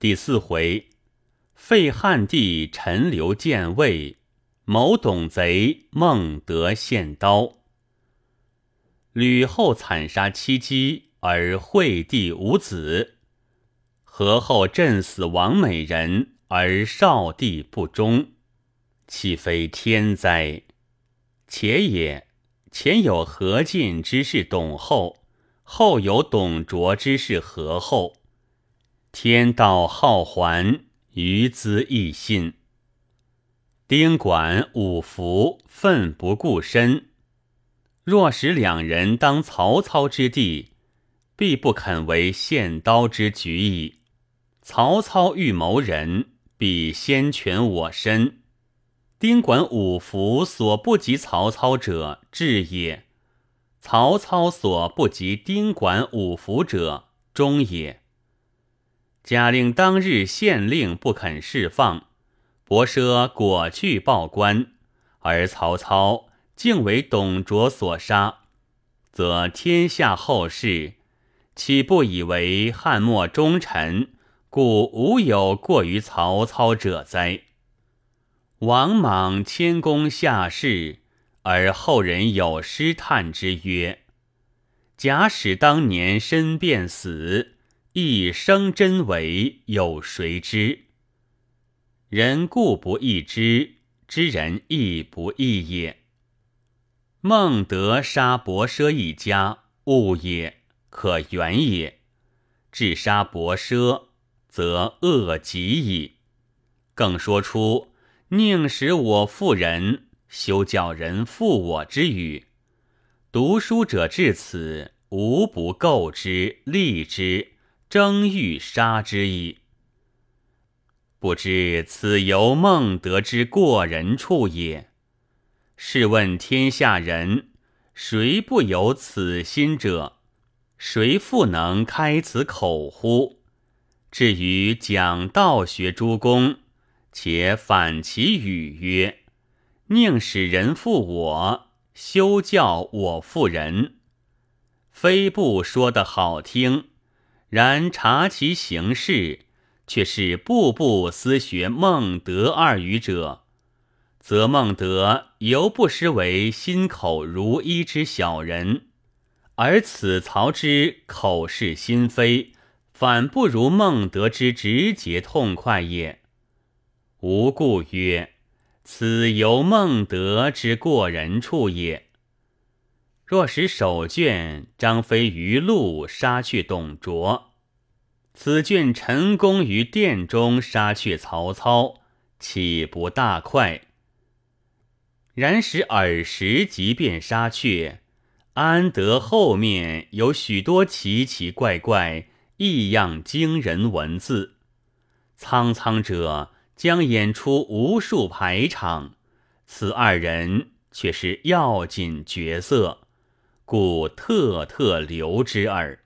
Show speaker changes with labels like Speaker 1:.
Speaker 1: 第四回，废汉帝陈留建位，谋董贼孟德献刀。吕后惨杀妻姬，而惠帝无子；何后震死王美人，而少帝不忠，岂非天灾？且也，前有何进之士董后，后有董卓之士何后。天道好还，余资亦信。丁管、五福奋不顾身，若使两人当曹操之地，必不肯为献刀之举矣。曹操欲谋人，必先全我身。丁管、五福所不及曹操者，智也；曹操所不及丁管、五福者，忠也。贾令当日县令不肯释放，伯奢果去报官，而曹操竟为董卓所杀，则天下后世岂不以为汉末忠臣，故无有过于曹操者哉？王莽谦恭下士，而后人有诗叹之曰：“假使当年身便死。”一生真伪有谁知？人固不易知，知人亦不易也。孟德杀伯奢一家，误也，可原也；至杀伯奢，则恶极矣。更说出宁使我负人，休教人负我之语。读书者至此，无不构之，立之。争欲杀之矣。不知此由孟德之过人处也。试问天下人，谁不有此心者？谁复能开此口乎？至于讲道学诸公，且反其语曰：“宁使人负我，休教我负人。”非不说得好听。然察其行事，却是步步思学孟德二语者，则孟德犹不失为心口如一之小人，而此曹之口是心非，反不如孟德之直节痛快也。吾故曰：此由孟德之过人处也。若使手卷张飞于路杀去董卓，此卷陈宫于殿中杀去曹操，岂不大快？然使尔时即便杀却，安得后面有许多奇奇怪怪、异样惊人文字？苍苍者将演出无数排场，此二人却是要紧角色。故特特留之耳。